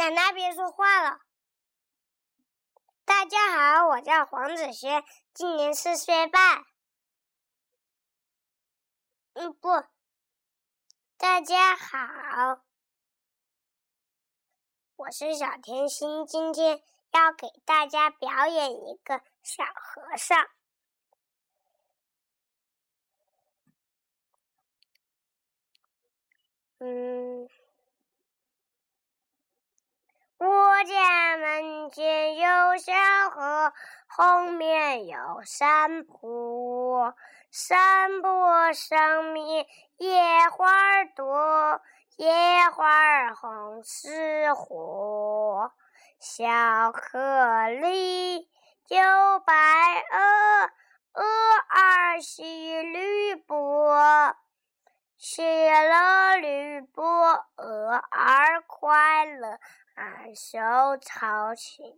奶奶别说话了。大家好，我叫黄子轩，今年四岁半。嗯，不，大家好，我是小甜心，今天要给大家表演一个小和尚。嗯，我家门前有小河，后面有山坡，山坡上面野花多，野花红似火。小河里有白鹅，鹅儿戏绿波。戏了绿波，小草青，